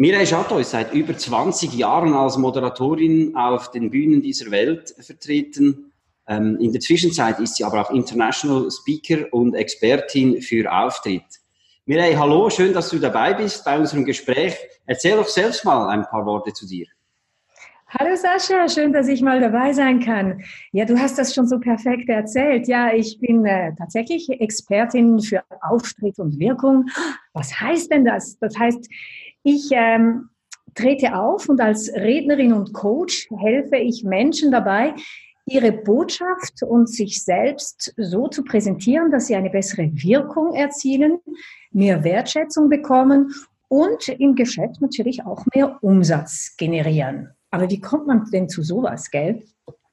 Mireille Chateau ist seit über 20 Jahren als Moderatorin auf den Bühnen dieser Welt vertreten. Ähm, in der Zwischenzeit ist sie aber auch International Speaker und Expertin für Auftritt. Mireille, hallo, schön, dass du dabei bist bei unserem Gespräch. Erzähl doch selbst mal ein paar Worte zu dir. Hallo Sascha, schön, dass ich mal dabei sein kann. Ja, du hast das schon so perfekt erzählt. Ja, ich bin äh, tatsächlich Expertin für Auftritt und Wirkung. Was heißt denn das? Das heißt, ich ähm, trete auf und als Rednerin und Coach helfe ich Menschen dabei, ihre Botschaft und sich selbst so zu präsentieren, dass sie eine bessere Wirkung erzielen, mehr Wertschätzung bekommen und im Geschäft natürlich auch mehr Umsatz generieren. Aber wie kommt man denn zu sowas, gell?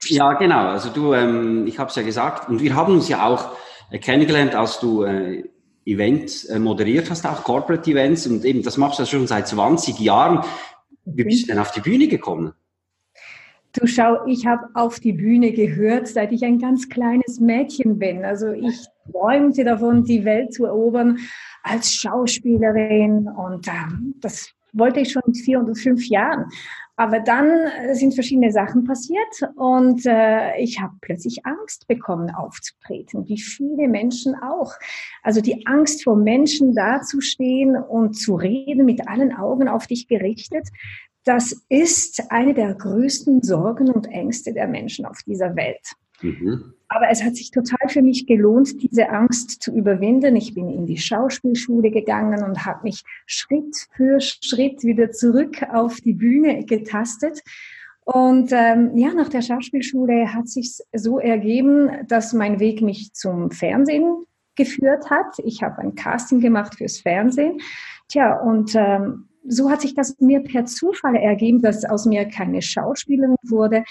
Ja, genau. Also du, ähm, ich habe es ja gesagt, und wir haben uns ja auch äh, kennengelernt, als du äh, Events äh, moderiert hast, auch Corporate Events. Und eben, das machst du schon seit 20 Jahren. Wie bist du denn auf die Bühne gekommen? Du schau, ich habe auf die Bühne gehört, seit ich ein ganz kleines Mädchen bin. Also ich träumte davon, die Welt zu erobern als Schauspielerin. Und ähm, das wollte ich schon mit vier und fünf Jahren. Aber dann äh, sind verschiedene Sachen passiert und äh, ich habe plötzlich Angst bekommen, aufzutreten, wie viele Menschen auch. Also die Angst vor Menschen dazustehen und zu reden mit allen Augen auf dich gerichtet, das ist eine der größten Sorgen und Ängste der Menschen auf dieser Welt. Mhm. Aber es hat sich total für mich gelohnt, diese Angst zu überwinden. Ich bin in die Schauspielschule gegangen und habe mich Schritt für Schritt wieder zurück auf die Bühne getastet. Und ähm, ja, nach der Schauspielschule hat sich so ergeben, dass mein Weg mich zum Fernsehen geführt hat. Ich habe ein Casting gemacht fürs Fernsehen. Tja, und ähm, so hat sich das mir per Zufall ergeben, dass aus mir keine Schauspielerin wurde,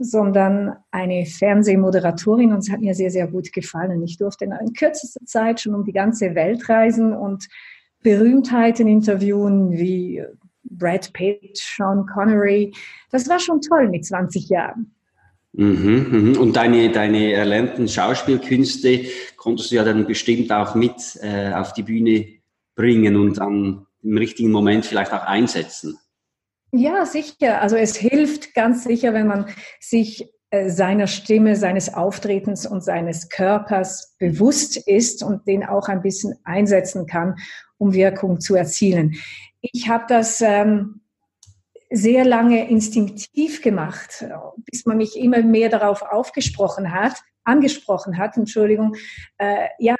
sondern eine Fernsehmoderatorin und es hat mir sehr, sehr gut gefallen. Ich durfte in kürzester Zeit schon um die ganze Welt reisen und Berühmtheiten interviewen wie Brad Pitt, Sean Connery. Das war schon toll mit 20 Jahren. Mhm, mhm. Und deine, deine erlernten Schauspielkünste konntest du ja dann bestimmt auch mit äh, auf die Bühne bringen und dann im richtigen Moment vielleicht auch einsetzen. Ja, sicher. Also es hilft ganz sicher, wenn man sich äh, seiner Stimme, seines Auftretens und seines Körpers bewusst ist und den auch ein bisschen einsetzen kann, um Wirkung zu erzielen. Ich habe das ähm, sehr lange instinktiv gemacht, bis man mich immer mehr darauf aufgesprochen hat, angesprochen hat, Entschuldigung. Äh, ja,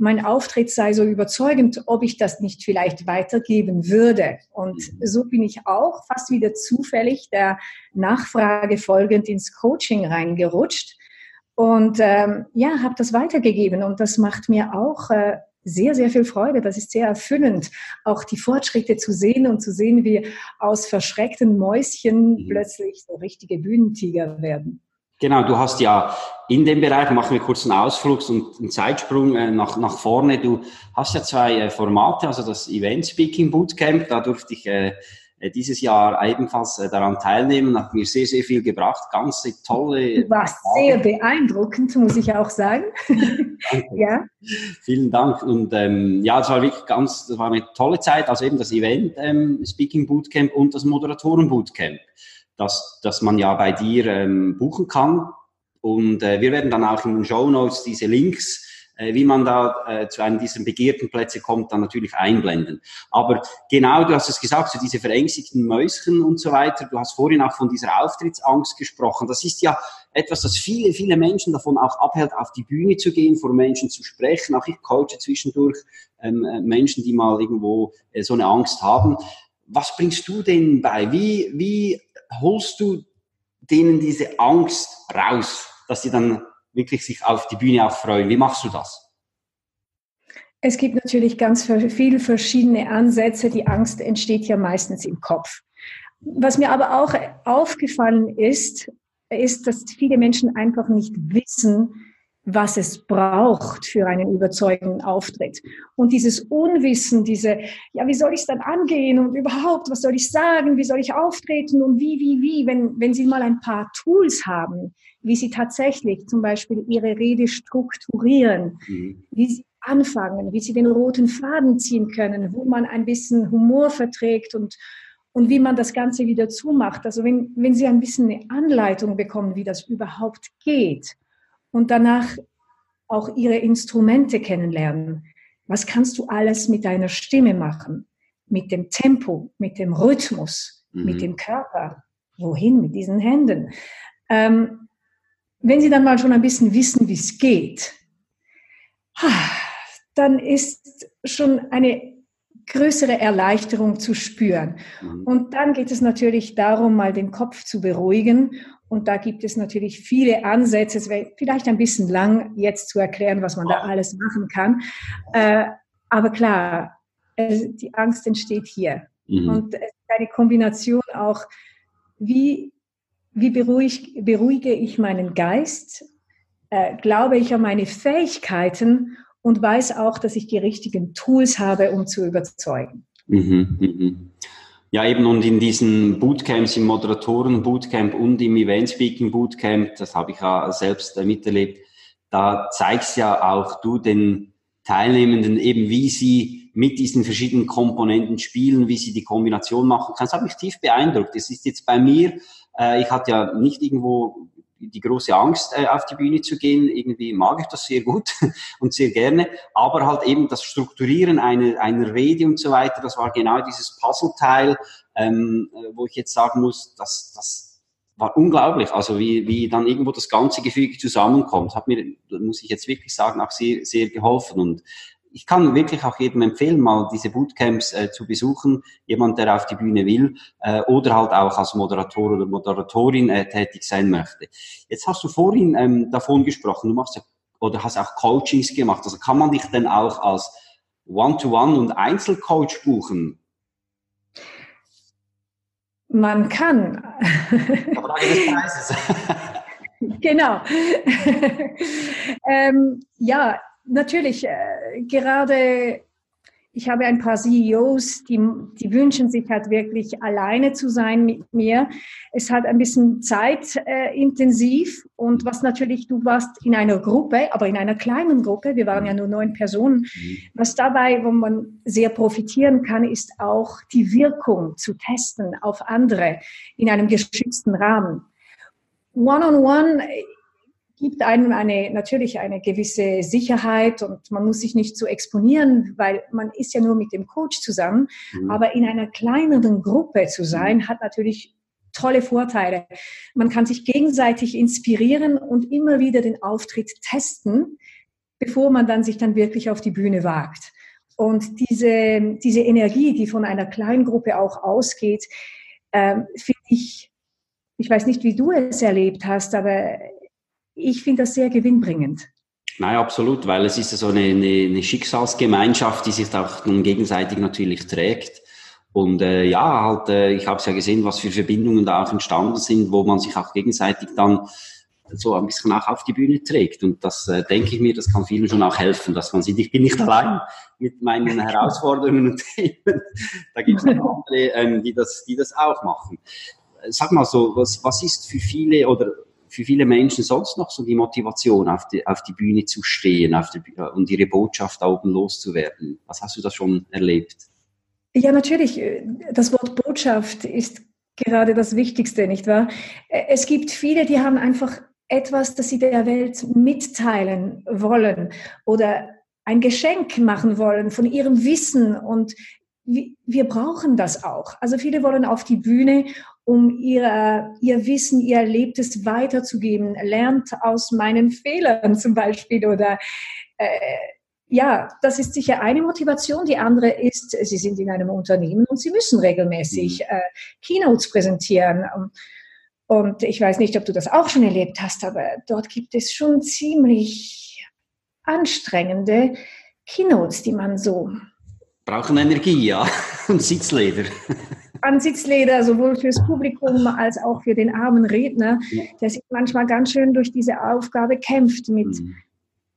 mein Auftritt sei so überzeugend, ob ich das nicht vielleicht weitergeben würde. Und so bin ich auch fast wieder zufällig der Nachfrage folgend ins Coaching reingerutscht und ähm, ja, habe das weitergegeben. Und das macht mir auch äh, sehr, sehr viel Freude. Das ist sehr erfüllend, auch die Fortschritte zu sehen und zu sehen, wie aus verschreckten Mäuschen mhm. plötzlich so richtige Bühnentiger werden. Genau, du hast ja in dem Bereich, machen wir kurz einen Ausflug und einen Zeitsprung äh, nach, nach vorne. Du hast ja zwei äh, Formate, also das Event Speaking Bootcamp, da durfte ich äh, dieses Jahr ebenfalls daran teilnehmen, hat mir sehr, sehr viel gebracht, ganz tolle. Warst sehr beeindruckend, muss ich auch sagen. ja. Vielen Dank und ähm, ja, es war wirklich ganz, das war eine tolle Zeit, also eben das Event ähm, Speaking Bootcamp und das Moderatoren Bootcamp dass, dass man ja bei dir ähm, buchen kann. Und äh, wir werden dann auch in den Show Notes diese Links, äh, wie man da äh, zu einem dieser begehrten Plätze kommt, dann natürlich einblenden. Aber genau, du hast es gesagt, so diese verängstigten Mäuschen und so weiter. Du hast vorhin auch von dieser Auftrittsangst gesprochen. Das ist ja etwas, das viele, viele Menschen davon auch abhält, auf die Bühne zu gehen, vor Menschen zu sprechen. Auch ich coache zwischendurch ähm, äh, Menschen, die mal irgendwo äh, so eine Angst haben. Was bringst du denen bei? Wie, wie holst du denen diese Angst raus, dass sie dann wirklich sich auf die Bühne auch freuen? Wie machst du das? Es gibt natürlich ganz viele verschiedene Ansätze. Die Angst entsteht ja meistens im Kopf. was mir aber auch aufgefallen ist, ist, dass viele Menschen einfach nicht wissen, was es braucht für einen überzeugenden Auftritt. Und dieses Unwissen, diese, ja, wie soll ich es dann angehen und überhaupt, was soll ich sagen, wie soll ich auftreten und wie, wie, wie, wenn, wenn Sie mal ein paar Tools haben, wie Sie tatsächlich zum Beispiel Ihre Rede strukturieren, mhm. wie Sie anfangen, wie Sie den roten Faden ziehen können, wo man ein bisschen Humor verträgt und, und wie man das Ganze wieder zumacht. Also wenn, wenn Sie ein bisschen eine Anleitung bekommen, wie das überhaupt geht, und danach auch ihre Instrumente kennenlernen. Was kannst du alles mit deiner Stimme machen? Mit dem Tempo, mit dem Rhythmus, mhm. mit dem Körper? Wohin mit diesen Händen? Ähm, wenn sie dann mal schon ein bisschen wissen, wie es geht, dann ist schon eine größere Erleichterung zu spüren. Mhm. Und dann geht es natürlich darum, mal den Kopf zu beruhigen und da gibt es natürlich viele Ansätze. Es wäre vielleicht ein bisschen lang, jetzt zu erklären, was man da alles machen kann. Äh, aber klar, die Angst entsteht hier. Mhm. Und es ist eine Kombination auch, wie, wie beruhig, beruhige ich meinen Geist, äh, glaube ich an meine Fähigkeiten und weiß auch, dass ich die richtigen Tools habe, um zu überzeugen. Mhm, mhm. Ja, eben und in diesen Bootcamps, im Moderatoren-Bootcamp und im Event-Speaking-Bootcamp, das habe ich ja selbst äh, miterlebt, da zeigst ja auch du den Teilnehmenden eben, wie sie mit diesen verschiedenen Komponenten spielen, wie sie die Kombination machen. Das hat mich tief beeindruckt. Das ist jetzt bei mir, äh, ich hatte ja nicht irgendwo die große Angst, äh, auf die Bühne zu gehen. Irgendwie mag ich das sehr gut und sehr gerne. Aber halt eben das Strukturieren einer, einer Rede und so weiter, das war genau dieses Puzzleteil, ähm, äh, wo ich jetzt sagen muss, dass das war unglaublich, also wie, wie dann irgendwo das ganze Gefüge zusammenkommt, hat mir, muss ich jetzt wirklich sagen, auch sehr, sehr geholfen. Und ich kann wirklich auch jedem empfehlen, mal diese Bootcamps äh, zu besuchen, jemand, der auf die Bühne will äh, oder halt auch als Moderator oder Moderatorin äh, tätig sein möchte. Jetzt hast du vorhin ähm, davon gesprochen, du machst ja oder hast auch Coachings gemacht. Also kann man dich denn auch als One-to-One -One und Einzelcoach buchen? Man kann. Aber des Preises. genau. ähm, ja, natürlich, äh, gerade ich habe ein paar CEOs, die, die wünschen sich halt wirklich alleine zu sein mit mir. Es hat ein bisschen zeitintensiv äh, und was natürlich, du warst in einer Gruppe, aber in einer kleinen Gruppe, wir waren ja nur neun Personen. Mhm. Was dabei, wo man sehr profitieren kann, ist auch die Wirkung zu testen auf andere in einem geschützten Rahmen. One-on-one, -on -one, gibt einem eine, natürlich eine gewisse Sicherheit und man muss sich nicht so exponieren, weil man ist ja nur mit dem Coach zusammen. Mhm. Aber in einer kleineren Gruppe zu sein, mhm. hat natürlich tolle Vorteile. Man kann sich gegenseitig inspirieren und immer wieder den Auftritt testen, bevor man dann sich dann wirklich auf die Bühne wagt. Und diese, diese Energie, die von einer kleinen Gruppe auch ausgeht, äh, finde ich, ich weiß nicht, wie du es erlebt hast, aber ich finde das sehr gewinnbringend. Nein, absolut, weil es ist so eine, eine, eine Schicksalsgemeinschaft, die sich auch gegenseitig natürlich trägt. Und äh, ja, halt, äh, ich habe es ja gesehen, was für Verbindungen da auch entstanden sind, wo man sich auch gegenseitig dann so ein bisschen auch auf die Bühne trägt. Und das äh, denke ich mir, das kann vielen schon auch helfen, dass man sieht, ich bin nicht allein mit meinen Herausforderungen und Themen. Da gibt es andere, ähm, die, das, die das auch machen. Sag mal so, was, was ist für viele oder für viele Menschen sonst noch so die Motivation, auf die, auf die Bühne zu stehen auf die, und ihre Botschaft da oben loszuwerden? Was hast du da schon erlebt? Ja, natürlich. Das Wort Botschaft ist gerade das Wichtigste, nicht wahr? Es gibt viele, die haben einfach etwas, das sie der Welt mitteilen wollen oder ein Geschenk machen wollen von ihrem Wissen und wir brauchen das auch. Also viele wollen auf die Bühne um ihr, ihr Wissen, ihr Erlebtes weiterzugeben. Lernt aus meinen Fehlern zum Beispiel oder äh, ja, das ist sicher eine Motivation. Die andere ist, Sie sind in einem Unternehmen und Sie müssen regelmäßig mhm. äh, Keynotes präsentieren. Und ich weiß nicht, ob du das auch schon erlebt hast, aber dort gibt es schon ziemlich anstrengende Keynotes, die man so. Brauchen Energie, ja. Und Sitzleder. Ansitzleder, sowohl fürs Publikum als auch für den armen Redner, der sich manchmal ganz schön durch diese Aufgabe kämpft mit, mhm.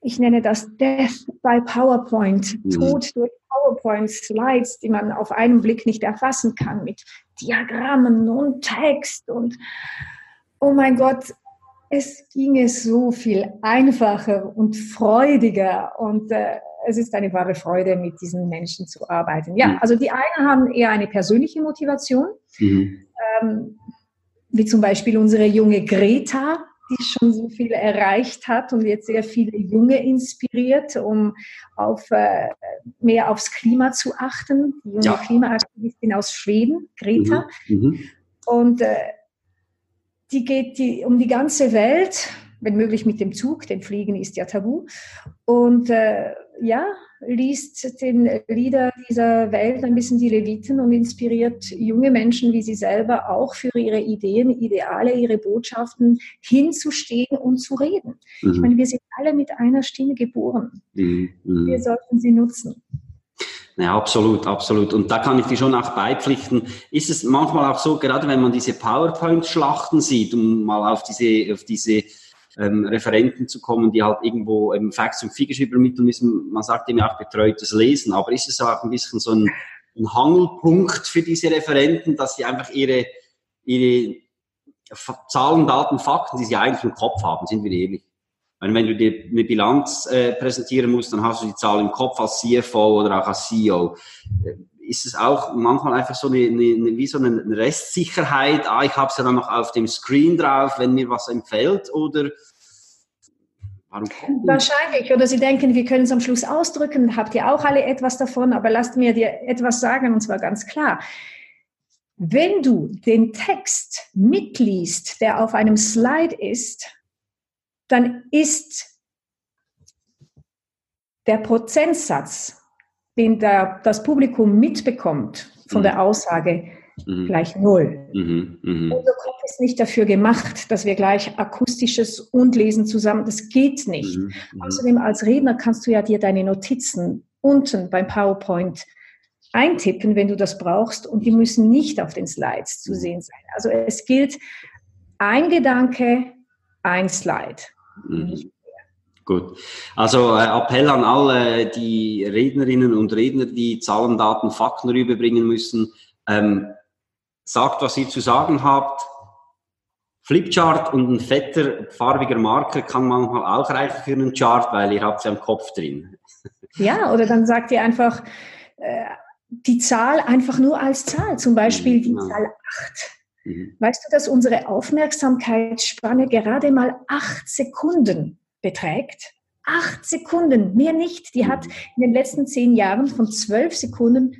ich nenne das Death by PowerPoint, mhm. Tod durch PowerPoint-Slides, die man auf einen Blick nicht erfassen kann, mit Diagrammen und Text und oh mein Gott, es ginge so viel einfacher und freudiger und äh, es ist eine wahre Freude, mit diesen Menschen zu arbeiten. Ja, mhm. also die einen haben eher eine persönliche Motivation, mhm. ähm, wie zum Beispiel unsere junge Greta, die schon so viel erreicht hat und jetzt sehr viele Junge inspiriert, um auf, äh, mehr aufs Klima zu achten. Die junge ja. Klimaaktivistin aus Schweden, Greta. Mhm. mhm. Und äh, die geht die, um die ganze Welt, wenn möglich mit dem Zug, denn Fliegen ist ja tabu. Und äh, ja, liest den Lieder dieser Welt ein bisschen die Leviten und inspiriert junge Menschen wie sie selber auch für ihre Ideen, Ideale, ihre Botschaften hinzustehen und zu reden. Mhm. Ich meine, wir sind alle mit einer Stimme geboren. Mhm. mhm. Wir sollten sie nutzen. Ja, absolut, absolut. Und da kann ich dir schon auch beipflichten. Ist es manchmal auch so, gerade wenn man diese PowerPoint-Schlachten sieht, um mal auf diese, auf diese ähm, Referenten zu kommen, die halt irgendwo ähm, Facts und Figures übermitteln müssen. Man sagt eben auch betreutes Lesen, aber ist es auch ein bisschen so ein, ein Hangelpunkt für diese Referenten, dass sie einfach ihre, ihre Zahlen, Daten, Fakten, die sie eigentlich im Kopf haben, sind wir ehrlich. Wenn du dir eine Bilanz äh, präsentieren musst, dann hast du die Zahl im Kopf als CFO oder auch als CEO ist es auch manchmal einfach so eine, eine, wie so eine Restsicherheit, ah, ich habe es ja dann noch auf dem Screen drauf, wenn mir was empfällt oder Wahrscheinlich. Oder Sie denken, wir können es am Schluss ausdrücken, habt ihr auch alle etwas davon, aber lasst mir dir etwas sagen, und zwar ganz klar. Wenn du den Text mitliest, der auf einem Slide ist, dann ist der Prozentsatz den der, das Publikum mitbekommt von mhm. der Aussage, mhm. gleich null. Mhm. Mhm. Unser Kopf ist nicht dafür gemacht, dass wir gleich akustisches und Lesen zusammen, das geht nicht. Mhm. Mhm. Außerdem als Redner kannst du ja dir deine Notizen unten beim PowerPoint eintippen, wenn du das brauchst, und die müssen nicht auf den Slides zu sehen sein. Also es gilt ein Gedanke, ein Slide. Mhm. Gut. Also äh, Appell an alle die Rednerinnen und Redner, die Zahlen, Daten, Fakten rüberbringen müssen. Ähm, sagt, was ihr zu sagen habt. Flipchart und ein fetter, farbiger Marker kann manchmal auch reichen für einen Chart, weil ihr habt es ja im Kopf drin. Ja, oder dann sagt ihr einfach äh, die Zahl einfach nur als Zahl, zum Beispiel die ja. Zahl 8. Mhm. Weißt du, dass unsere Aufmerksamkeitsspanne gerade mal 8 Sekunden beträgt. Acht Sekunden, mehr nicht. Die hat in den letzten zehn Jahren von zwölf Sekunden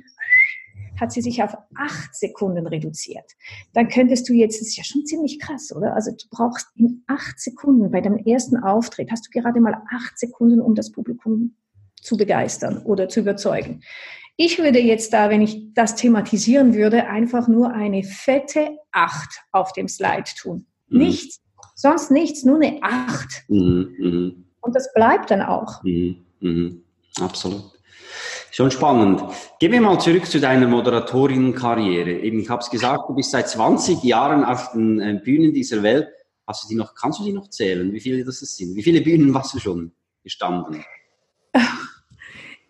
hat sie sich auf acht Sekunden reduziert. Dann könntest du jetzt, das ist ja schon ziemlich krass, oder? Also du brauchst in acht Sekunden bei deinem ersten Auftritt, hast du gerade mal acht Sekunden, um das Publikum zu begeistern oder zu überzeugen. Ich würde jetzt da, wenn ich das thematisieren würde, einfach nur eine fette Acht auf dem Slide tun. Mhm. Nichts Sonst nichts, nur eine Acht. Mhm, mh. Und das bleibt dann auch. Mhm, mh. Absolut. Schon spannend. Gehen wir mal zurück zu deiner Moderatorinnenkarriere. Eben, ich habe es gesagt, du bist seit 20 Jahren auf den äh, Bühnen dieser Welt. Hast du die noch, kannst du die noch zählen, wie viele das sind? Wie viele Bühnen warst du schon gestanden?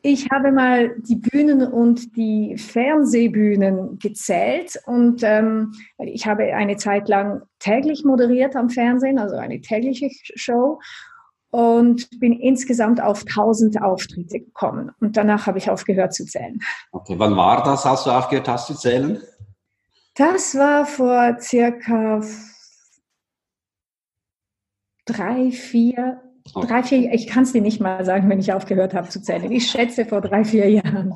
Ich habe mal die Bühnen und die Fernsehbühnen gezählt und ähm, ich habe eine Zeit lang täglich moderiert am Fernsehen, also eine tägliche Show und bin insgesamt auf 1000 Auftritte gekommen und danach habe ich aufgehört zu zählen. Okay, wann war das, als du aufgehört hast zu zählen? Das war vor circa drei, vier, Drei, vier, ich kann es dir nicht mal sagen, wenn ich aufgehört habe zu zählen. Ich schätze vor drei, vier Jahren.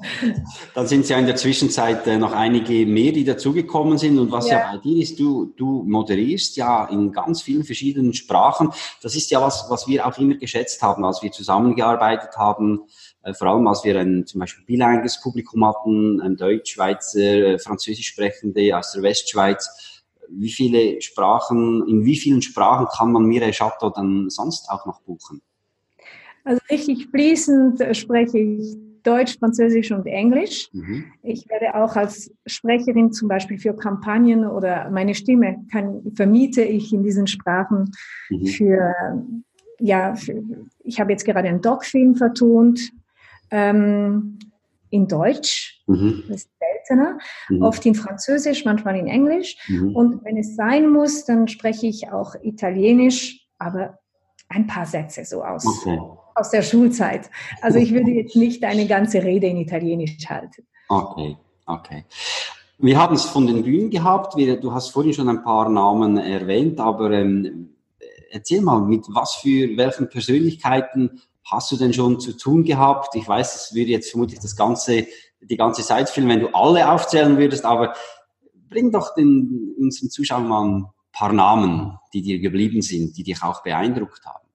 Dann sind es ja in der Zwischenzeit äh, noch einige mehr, die dazugekommen sind. Und was ja. ja. bei dir ist, du, du moderierst ja in ganz vielen verschiedenen Sprachen. Das ist ja was, was wir auch immer geschätzt haben, als wir zusammengearbeitet haben. Äh, vor allem, als wir ein zum Beispiel bilingues Publikum hatten, ein Deutsch, Schweizer, äh, Französisch sprechende aus der Westschweiz wie viele Sprachen, in wie vielen Sprachen kann man Mireille Chateau dann sonst auch noch buchen? Also richtig fließend spreche ich Deutsch, Französisch und Englisch. Mhm. Ich werde auch als Sprecherin zum Beispiel für Kampagnen oder meine Stimme kann, vermiete ich in diesen Sprachen mhm. für, ja, für, ich habe jetzt gerade einen Doc-Film vertont ähm, in Deutsch. Mhm. Das ist seltener. Mhm. Oft in Französisch, manchmal in Englisch. Mhm. Und wenn es sein muss, dann spreche ich auch Italienisch, aber ein paar Sätze so aus. Okay aus der Schulzeit. Also ich würde jetzt nicht eine ganze Rede in Italienisch halten. Okay, okay. Wir haben es von den Bühnen gehabt. Du hast vorhin schon ein paar Namen erwähnt, aber ähm, erzähl mal, mit was für welchen Persönlichkeiten hast du denn schon zu tun gehabt? Ich weiß, es würde jetzt vermutlich das ganze, die ganze Zeit fehlen, wenn du alle aufzählen würdest, aber bring doch den, unseren Zuschauern mal ein paar Namen, die dir geblieben sind, die dich auch beeindruckt haben.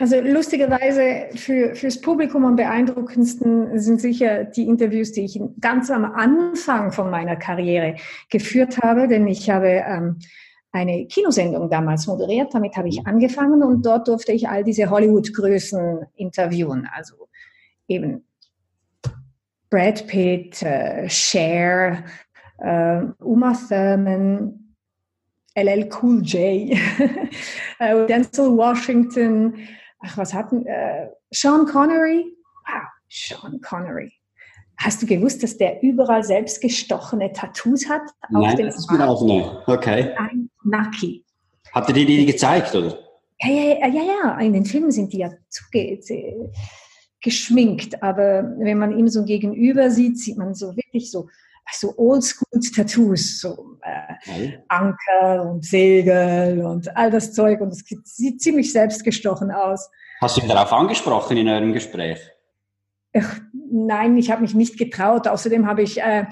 Also lustigerweise für, fürs Publikum am beeindruckendsten sind sicher die Interviews, die ich ganz am Anfang von meiner Karriere geführt habe, denn ich habe ähm, eine Kinosendung damals moderiert, damit habe ich angefangen und dort durfte ich all diese Hollywood-Größen interviewen, also eben Brad Pitt, äh, Cher, äh, Uma Thurman, LL Cool J, äh, Denzel Washington, ach, was hatten, äh, Sean Connery? Wow, Sean Connery. Hast du gewusst, dass der überall selbst gestochene Tattoos hat? Nein, das ist mir auch nicht. Okay. Ein Naki. Hat er dir die gezeigt, oder? Ja, ja, ja, ja, in den Filmen sind die ja zuge geschminkt, aber wenn man ihm so gegenüber sieht, sieht man so wirklich so so Oldschool-Tattoos, so äh, Anker und Segel und all das Zeug und es sieht ziemlich selbstgestochen aus. Hast du ihn darauf angesprochen in eurem Gespräch? Ach, nein, ich habe mich nicht getraut. Außerdem habe ich äh,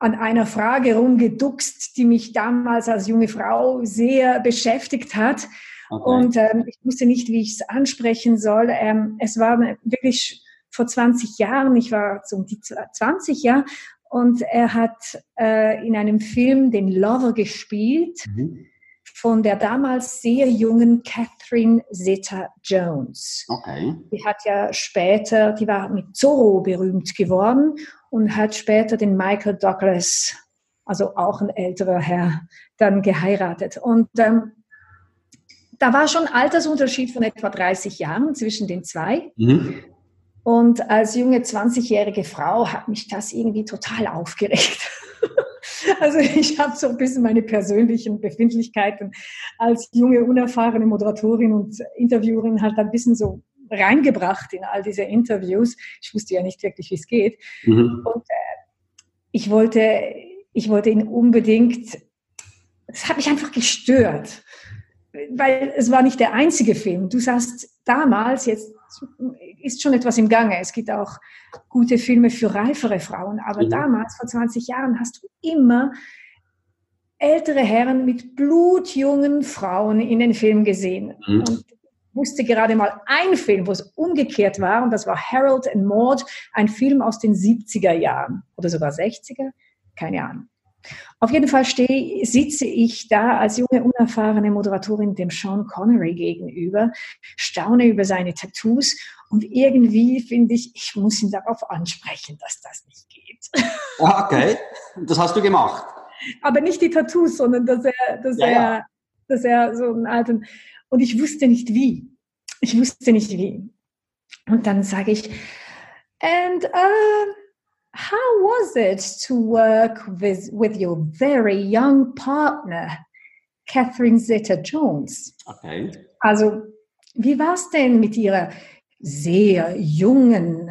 an einer Frage rumgeduckst, die mich damals als junge Frau sehr beschäftigt hat. Okay. Und ähm, ich wusste nicht, wie ich es ansprechen soll. Ähm, es war wirklich vor 20 Jahren, ich war so um die 20 Jahre und er hat äh, in einem Film den Lover gespielt mhm. von der damals sehr jungen Catherine Zeta-Jones. Okay. Die hat ja später, die war mit Zorro berühmt geworden und hat später den Michael Douglas, also auch ein älterer Herr, dann geheiratet. Und ähm, da war schon Altersunterschied von etwa 30 Jahren zwischen den zwei. Mhm. Und als junge 20-jährige Frau hat mich das irgendwie total aufgeregt. Also ich habe so ein bisschen meine persönlichen Befindlichkeiten als junge, unerfahrene Moderatorin und Interviewerin halt ein bisschen so reingebracht in all diese Interviews. Ich wusste ja nicht wirklich, wie es geht. Mhm. Und äh, ich wollte, ich wollte ihn unbedingt, es hat mich einfach gestört, weil es war nicht der einzige Film. Du sagst damals, jetzt ist schon etwas im Gange. Es gibt auch gute Filme für reifere Frauen. Aber mhm. damals, vor 20 Jahren, hast du immer ältere Herren mit blutjungen Frauen in den Film gesehen. Mhm. Und wusste gerade mal ein Film, wo es umgekehrt war, und das war Harold and Maud, ein Film aus den 70er Jahren oder sogar 60er, keine Ahnung. Auf jeden Fall stehe, sitze ich da als junge, unerfahrene Moderatorin dem Sean Connery gegenüber, staune über seine Tattoos und irgendwie finde ich, ich muss ihn darauf ansprechen, dass das nicht geht. Ah, okay, das hast du gemacht. Aber nicht die Tattoos, sondern dass er, dass ja, er, ja. dass er so einen alten, und ich wusste nicht wie. Ich wusste nicht wie. Und dann sage ich, and uh, how was it to work with, with your very young partner, Catherine Zeta-Jones? Okay. Also, wie war es denn mit ihrer sehr jungen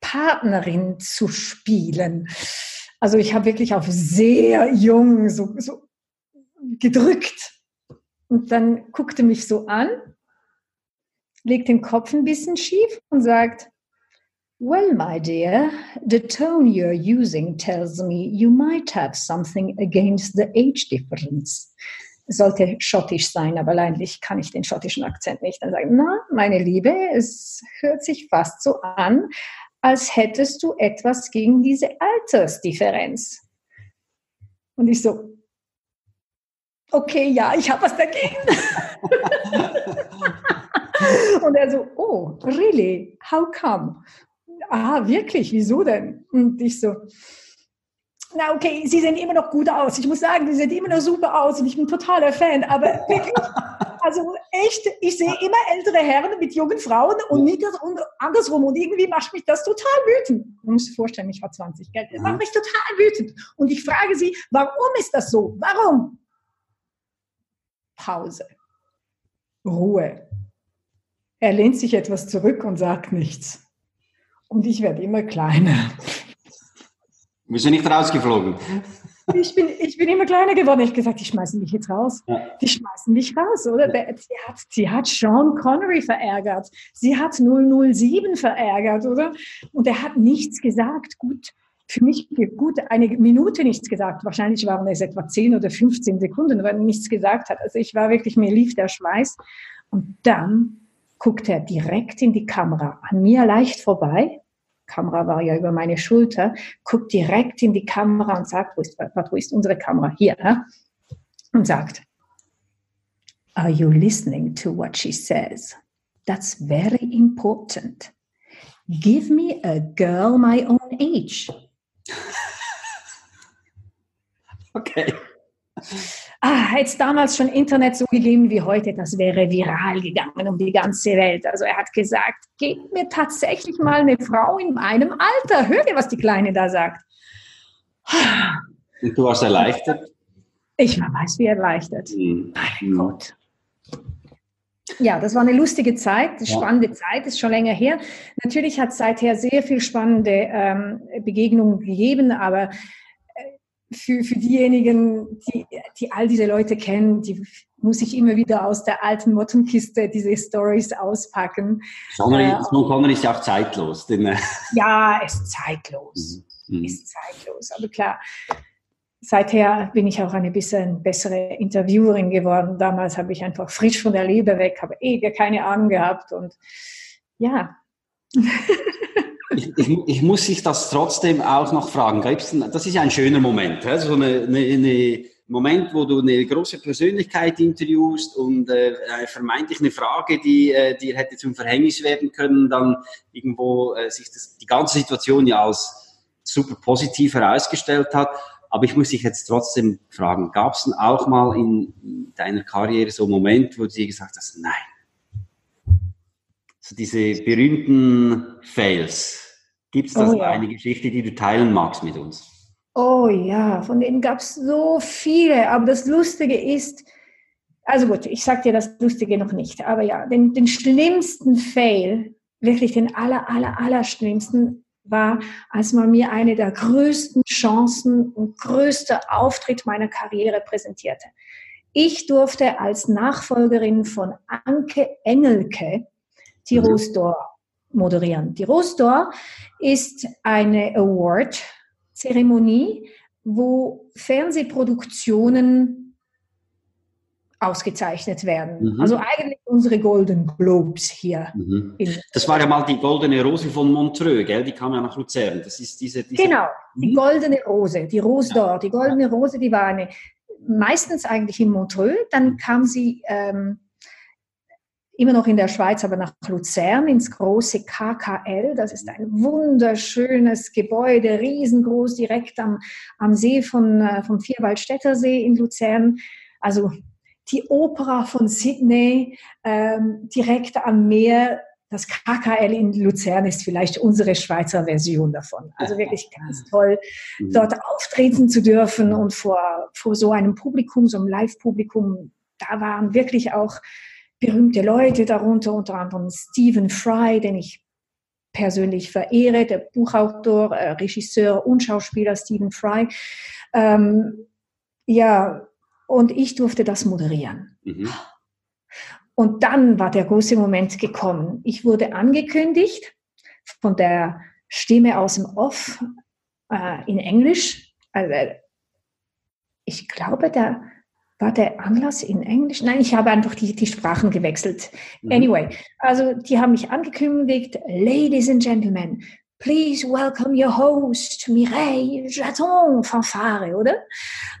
Partnerin zu spielen? Also, ich habe wirklich auf sehr jung so, so gedrückt. Und dann guckte mich so an, legt den Kopf ein bisschen schief und sagt, Well, my dear, the tone you're using tells me you might have something against the age difference. Sollte schottisch sein, aber eigentlich kann ich den schottischen Akzent nicht. Dann sagen, na, meine Liebe, es hört sich fast so an, als hättest du etwas gegen diese Altersdifferenz. Und ich so, okay, ja, ich habe was dagegen. Und er so, oh, really? How come? Ah, wirklich, wieso denn? Und ich so, na okay, sie sehen immer noch gut aus. Ich muss sagen, sie sehen immer noch super aus und ich bin totaler Fan. Aber wirklich, also echt, ich sehe immer ältere Herren mit jungen Frauen und nicht andersrum. Und irgendwie macht mich das total wütend. Man muss sich vorstellen, ich war 20, gell? Das macht mhm. mich total wütend. Und ich frage sie, warum ist das so? Warum? Pause. Ruhe. Er lehnt sich etwas zurück und sagt nichts. Und ich werde immer kleiner. Bist du nicht rausgeflogen? Ich bin, ich bin immer kleiner geworden. Ich habe gesagt, die schmeißen mich jetzt raus. Ja. Die schmeißen mich raus, oder? Ja. Sie, hat, sie hat Sean Connery verärgert. Sie hat 007 verärgert, oder? Und er hat nichts gesagt. Gut, für mich gut eine Minute nichts gesagt. Wahrscheinlich waren es etwa 10 oder 15 Sekunden, weil er nichts gesagt hat. Also ich war wirklich, mir lief der Schweiß. Und dann guckt er direkt in die Kamera, an mir leicht vorbei Kamera war ja über meine Schulter, guckt direkt in die Kamera und sagt, wo ist, wo ist unsere Kamera? Hier. Ja? Und sagt, Are you listening to what she says? That's very important. Give me a girl my own age. Okay ah, hätte es damals schon Internet so gegeben wie heute, das wäre viral gegangen um die ganze Welt. Also er hat gesagt, gebt mir tatsächlich mal eine Frau in meinem Alter. Hör dir, was die Kleine da sagt. Und du warst erleichtert? Ich war weiß wie erleichtert. Mhm. Mein mhm. Gott. Ja, das war eine lustige Zeit, eine spannende Zeit, ist schon länger her. Natürlich hat es seither sehr viel spannende ähm, Begegnungen gegeben, aber für, für diejenigen, die, die all diese Leute kennen, die muss ich immer wieder aus der alten Mottenkiste diese Stories auspacken. Connery, äh, Connery ist ja auch zeitlos. Denn, äh ja, ist zeitlos. Mhm. Ist zeitlos. Aber klar, seither bin ich auch eine bisschen bessere Interviewerin geworden. Damals habe ich einfach frisch von der Leber weg, habe eh keine Ahnung gehabt und ja. ich, ich, ich, muss sich das trotzdem auch noch fragen. Das ist ja ein schöner Moment. So eine, eine, eine Moment, wo du eine große Persönlichkeit interviewst und äh, vermeintlich eine Frage, die äh, dir hätte zum Verhängnis werden können, dann irgendwo äh, sich das, die ganze Situation ja als super positiv herausgestellt hat. Aber ich muss dich jetzt trotzdem fragen, gab es denn auch mal in deiner Karriere so einen Moment, wo du dir gesagt hast, nein, so diese berühmten Fails. Gibt es da oh, ja. eine Geschichte, die du teilen magst mit uns? Oh ja, von denen gab es so viele. Aber das Lustige ist, also gut, ich sage dir das Lustige noch nicht, aber ja, den, den schlimmsten Fail, wirklich den aller, aller, aller schlimmsten, war, als man mir eine der größten Chancen und größte Auftritt meiner Karriere präsentierte. Ich durfte als Nachfolgerin von Anke Engelke die mhm. Moderieren. Die Rostor ist eine Award-Zeremonie, wo Fernsehproduktionen ausgezeichnet werden. Mhm. Also eigentlich unsere Golden Globes hier. Mhm. das war ja mal die Goldene Rose von Montreux, gell? Die kam ja nach Luzern. Das ist diese, diese genau, die mhm. Goldene Rose, die Rose d'Or. Die Goldene Rose, die war eine, meistens eigentlich in Montreux. Dann kam sie ähm, immer noch in der Schweiz, aber nach Luzern ins große KKL. Das ist ein wunderschönes Gebäude, riesengroß, direkt am, am See von, äh, vom Vierwaldstätter See in Luzern. Also die Opera von Sydney, ähm, direkt am Meer. Das KKL in Luzern ist vielleicht unsere Schweizer Version davon. Also wirklich ganz toll, mhm. dort auftreten zu dürfen und vor, vor so einem Publikum, so einem Live-Publikum. Da waren wirklich auch berühmte Leute darunter, unter anderem Stephen Fry, den ich persönlich verehre, der Buchautor, äh, Regisseur und Schauspieler Stephen Fry. Ähm, ja, und ich durfte das moderieren. Mhm. Und dann war der große Moment gekommen. Ich wurde angekündigt von der Stimme aus dem Off äh, in Englisch. Also, ich glaube, der war der Anlass in Englisch? Nein, ich habe einfach die, die Sprachen gewechselt. Mhm. Anyway, also die haben mich angekündigt, Ladies and Gentlemen, please welcome your host, Mireille Jaton, Fanfare, oder?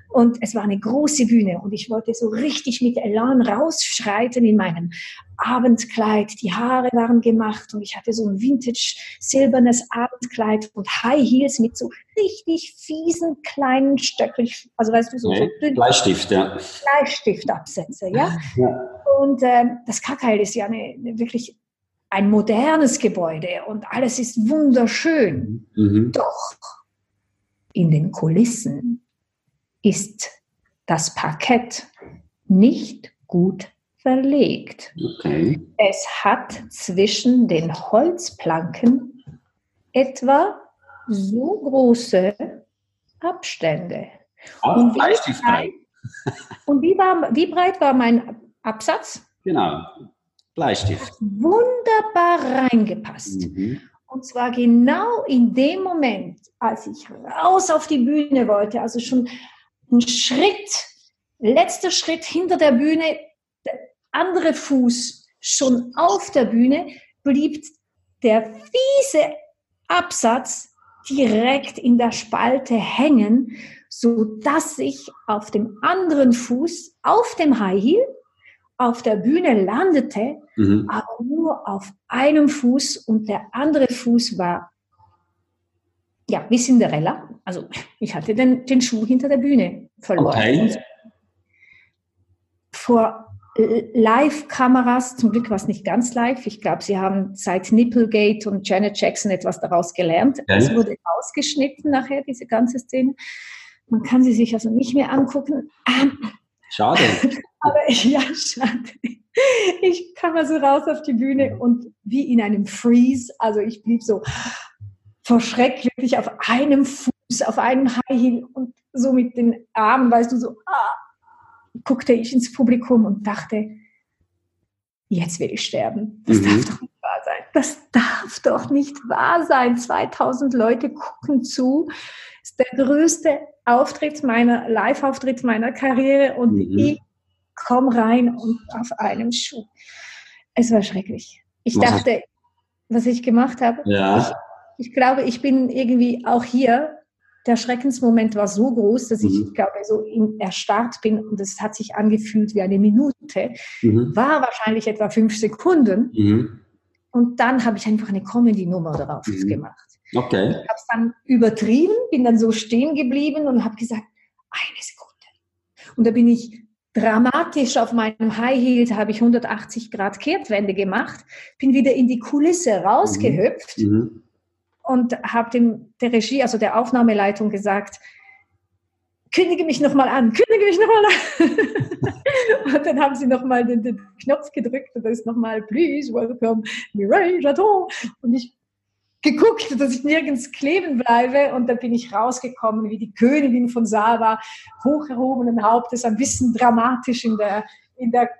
Und es war eine große Bühne und ich wollte so richtig mit Elan rausschreiten in meinem Abendkleid. Die Haare waren gemacht und ich hatte so ein vintage silbernes Abendkleid und High Heels mit so richtig fiesen kleinen Stöcken. Also weißt du, so, nee, so Bleistift, ja. Bleistiftabsätze, ja. ja. Und äh, das Kakail ist ja eine, eine wirklich ein modernes Gebäude und alles ist wunderschön. Mhm. Doch in den Kulissen ist das Parkett nicht gut verlegt. Okay. Es hat zwischen den Holzplanken etwa so große Abstände. Auch und wie, breit, und wie, war, wie breit war mein Absatz? Genau. Bleistift. Wunderbar reingepasst. Mhm. Und zwar genau in dem Moment, als ich raus auf die Bühne wollte, also schon ein Schritt, letzter Schritt hinter der Bühne, der andere Fuß schon auf der Bühne, blieb der fiese Absatz direkt in der Spalte hängen, so dass ich auf dem anderen Fuß auf dem High Heel auf der Bühne landete, mhm. aber nur auf einem Fuß und der andere Fuß war ja wie Cinderella. Also ich hatte den, den Schuh hinter der Bühne verloren. Okay. Vor Live-Kameras, zum Glück war es nicht ganz live. Ich glaube, sie haben seit Nipplegate und Janet Jackson etwas daraus gelernt. Okay. Es wurde ausgeschnitten nachher, diese ganze Szene. Man kann sie sich also nicht mehr angucken. Schade. Aber ja, schade. Ich kam also raus auf die Bühne und wie in einem Freeze, also ich blieb so vor Schreck wirklich auf einem Fuß, auf einem High Heel und so mit den Armen, weißt du, so ah, guckte ich ins Publikum und dachte, jetzt will ich sterben. Das mhm. darf doch nicht wahr sein. Das darf doch nicht wahr sein. 2000 Leute gucken zu. Das ist der größte Auftritt meiner, Live-Auftritt meiner Karriere und mhm. ich komm rein und auf einem Schuh. Es war schrecklich. Ich was dachte, was ich gemacht habe, ja. ich, ich, glaube, ich bin irgendwie auch hier, der Schreckensmoment war so groß, dass ich, mhm. glaube, so erstarrt bin und es hat sich angefühlt wie eine Minute, mhm. war wahrscheinlich etwa fünf Sekunden. Mhm. Und dann habe ich einfach eine Comedy-Nummer darauf mhm. gemacht. Okay. Ich habe es dann übertrieben, bin dann so stehen geblieben und habe gesagt, eine Sekunde. Und da bin ich dramatisch auf meinem High Heel, habe ich 180 Grad Kehrtwende gemacht, bin wieder in die Kulisse rausgehüpft mhm. Und habe dem der Regie, also der Aufnahmeleitung gesagt, kündige mich nochmal an, kündige mich nochmal an. und dann haben sie nochmal den, den Knopf gedrückt und da ist nochmal, please welcome Mireille Jadot. Und ich geguckt, dass ich nirgends kleben bleibe. Und da bin ich rausgekommen wie die Königin von Saba, hoch erhobenen Hauptes, ein bisschen dramatisch in der, in der,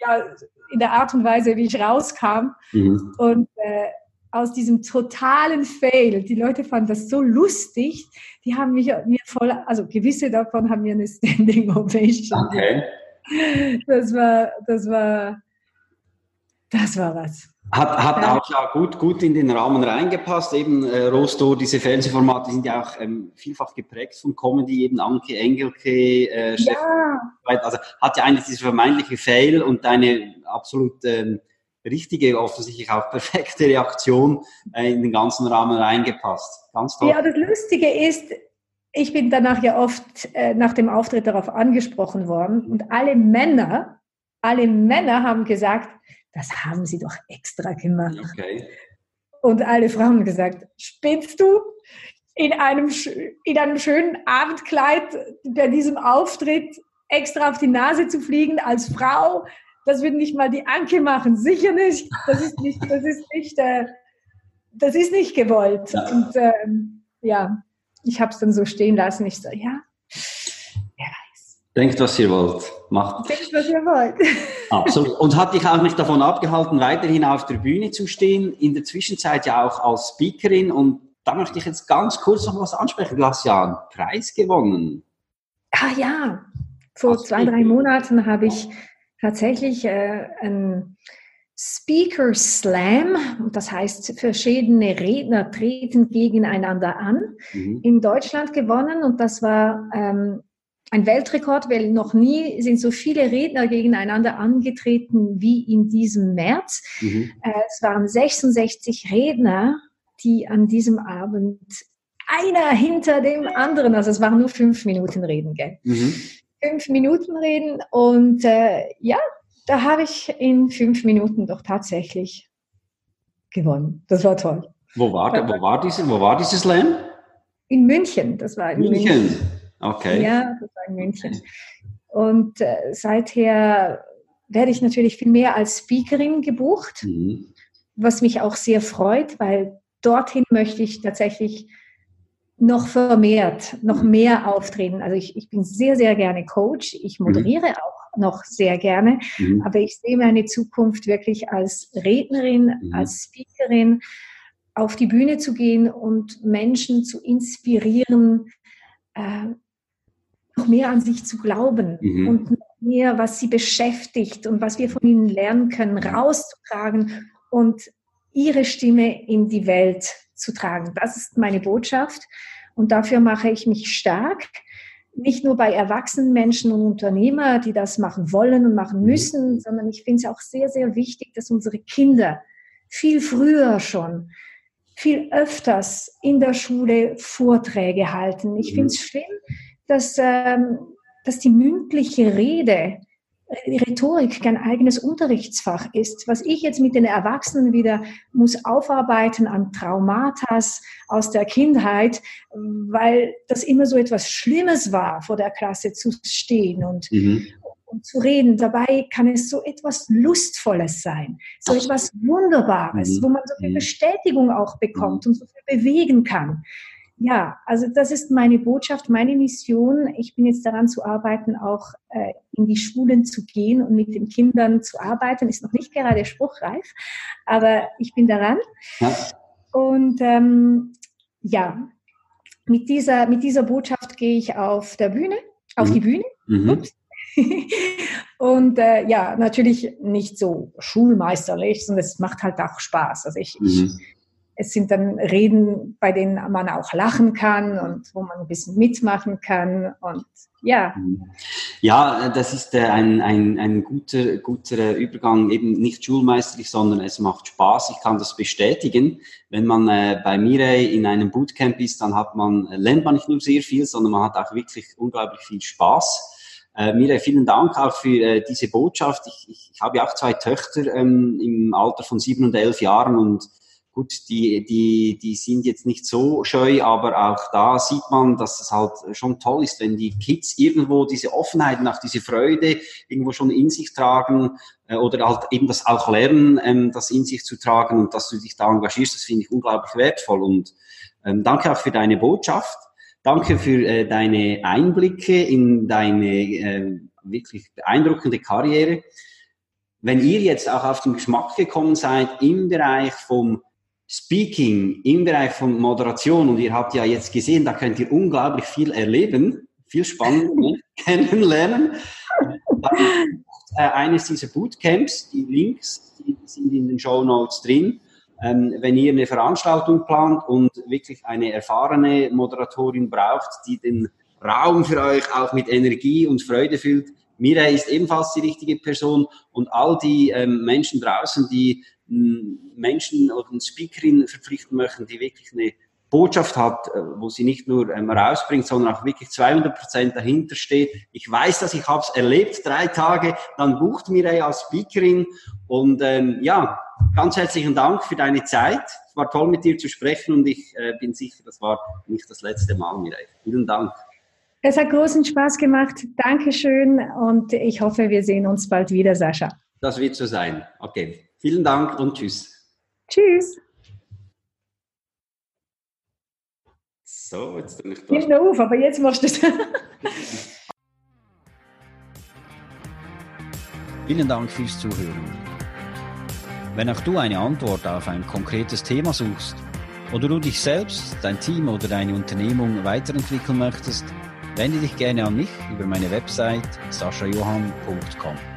ja, in der Art und Weise, wie ich rauskam. Mhm. Und äh, aus diesem totalen Fail, die Leute fanden das so lustig, die haben mich mir voll, also gewisse davon haben mir eine Standing Ovation. Okay. Das war, das war, das war was. Hat, hat ja. auch ja gut, gut in den Rahmen reingepasst. Eben äh, Rosto, diese Fernsehformate sind ja auch ähm, vielfach geprägt von Comedy, eben Anke Engelke, äh, ja. also hat ja eigentlich diese vermeintliche Fail und eine absolut ähm, richtige, offensichtlich auch perfekte Reaktion äh, in den ganzen Rahmen reingepasst. Ganz toll. Ja, das Lustige ist, ich bin danach ja oft äh, nach dem Auftritt darauf angesprochen worden und alle Männer, alle Männer haben gesagt, das haben sie doch extra gemacht. Okay. Und alle Frauen haben gesagt, spinnst du? In einem, in einem schönen Abendkleid bei diesem Auftritt extra auf die Nase zu fliegen als Frau, das wird nicht mal die Anke machen, sicher nicht. Das ist nicht, das ist nicht, äh, das ist nicht gewollt. Ja. Und ähm, ja, ich habe es dann so stehen lassen. Ich so, ja, Denkt, was ihr wollt. Macht. Denkt, was ihr wollt. Absolut. Und hat dich auch nicht davon abgehalten, weiterhin auf der Bühne zu stehen, in der Zwischenzeit ja auch als Speakerin. Und da möchte ich jetzt ganz kurz noch was ansprechen. Du hast ja einen Preis gewonnen. Ah ja, vor als zwei, drei Monaten habe ich tatsächlich äh, ein, Speaker Slam, das heißt, verschiedene Redner treten gegeneinander an, mhm. in Deutschland gewonnen und das war ähm, ein Weltrekord, weil noch nie sind so viele Redner gegeneinander angetreten wie in diesem März. Mhm. Äh, es waren 66 Redner, die an diesem Abend einer hinter dem anderen, also es waren nur fünf Minuten Reden, gell? Mhm. Fünf Minuten Reden und äh, ja, da habe ich in fünf Minuten doch tatsächlich gewonnen. Das war toll. Wo war, wo war, diese, wo war dieses Slam? In München. Das war in München. München. Okay. Ja, das war in München. Und äh, seither werde ich natürlich viel mehr als Speakerin gebucht, mhm. was mich auch sehr freut, weil dorthin möchte ich tatsächlich noch vermehrt, noch mehr auftreten. Also ich, ich bin sehr, sehr gerne Coach. Ich mhm. moderiere mhm. auch noch sehr gerne. Mhm. Aber ich sehe meine Zukunft wirklich als Rednerin, mhm. als Speakerin, auf die Bühne zu gehen und Menschen zu inspirieren, äh, noch mehr an sich zu glauben mhm. und noch mehr, was sie beschäftigt und was wir von ihnen lernen können, rauszutragen und ihre Stimme in die Welt zu tragen. Das ist meine Botschaft und dafür mache ich mich stark. Nicht nur bei erwachsenen Menschen und Unternehmern, die das machen wollen und machen mhm. müssen, sondern ich finde es auch sehr, sehr wichtig, dass unsere Kinder viel früher schon, viel öfters in der Schule Vorträge halten. Ich finde es mhm. schlimm, dass, ähm, dass die mündliche Rede Rhetorik kein eigenes Unterrichtsfach ist. Was ich jetzt mit den Erwachsenen wieder muss aufarbeiten an Traumatas aus der Kindheit, weil das immer so etwas Schlimmes war, vor der Klasse zu stehen und, mhm. und zu reden. Dabei kann es so etwas Lustvolles sein, so etwas Wunderbares, mhm. wo man so viel mhm. Bestätigung auch bekommt mhm. und so viel bewegen kann. Ja, also das ist meine Botschaft, meine Mission. Ich bin jetzt daran zu arbeiten, auch äh, in die Schulen zu gehen und mit den Kindern zu arbeiten. Ist noch nicht gerade spruchreif, aber ich bin daran. Ja. Und ähm, ja, mit dieser, mit dieser Botschaft gehe ich auf der Bühne, auf mhm. die Bühne. Mhm. und äh, ja, natürlich nicht so schulmeisterlich, sondern es macht halt auch Spaß. Also ich, mhm. ich es sind dann Reden, bei denen man auch lachen kann und wo man ein bisschen mitmachen kann und ja. Ja, das ist äh, ein, ein, ein guter, guter Übergang, eben nicht schulmeisterlich, sondern es macht Spaß. Ich kann das bestätigen. Wenn man äh, bei Mirai in einem Bootcamp ist, dann hat man, äh, lernt man nicht nur sehr viel, sondern man hat auch wirklich unglaublich viel Spaß. Äh, Mirai, vielen Dank auch für äh, diese Botschaft. Ich, ich, ich habe ja auch zwei Töchter ähm, im Alter von sieben und elf Jahren und Gut, die, die, die sind jetzt nicht so scheu, aber auch da sieht man, dass es halt schon toll ist, wenn die Kids irgendwo diese Offenheit nach diese Freude irgendwo schon in sich tragen äh, oder halt eben das auch lernen, ähm, das in sich zu tragen und dass du dich da engagierst, das finde ich unglaublich wertvoll und ähm, danke auch für deine Botschaft. Danke für äh, deine Einblicke in deine äh, wirklich beeindruckende Karriere. Wenn ihr jetzt auch auf den Geschmack gekommen seid im Bereich vom Speaking im Bereich von Moderation und ihr habt ja jetzt gesehen, da könnt ihr unglaublich viel erleben, viel spannend kennenlernen. Äh, eines dieser Bootcamps, die Links die sind in den Show Notes drin. Ähm, wenn ihr eine Veranstaltung plant und wirklich eine erfahrene Moderatorin braucht, die den Raum für euch auch mit Energie und Freude füllt, Mira ist ebenfalls die richtige Person und all die ähm, Menschen draußen, die Menschen oder eine Speakerin verpflichten möchten, die wirklich eine Botschaft hat, äh, wo sie nicht nur ähm, rausbringt, sondern auch wirklich 200 Prozent dahinter steht. Ich weiß dass ich habe es erlebt, drei Tage, dann bucht Mireille als Speakerin und ähm, ja, ganz herzlichen Dank für deine Zeit. Es war toll mit dir zu sprechen und ich äh, bin sicher, das war nicht das letzte Mal, Mireille. Vielen Dank. Es hat großen Spaß gemacht. Dankeschön und ich hoffe, wir sehen uns bald wieder, Sascha. Das wird so sein. Okay. Vielen Dank und tschüss. Tschüss. So, jetzt bin ich da. Nimm noch auf, aber jetzt machst du es. Vielen Dank fürs Zuhören. Wenn auch du eine Antwort auf ein konkretes Thema suchst oder du dich selbst, dein Team oder deine Unternehmung weiterentwickeln möchtest, wende dich gerne an mich über meine Website saschajohann.com.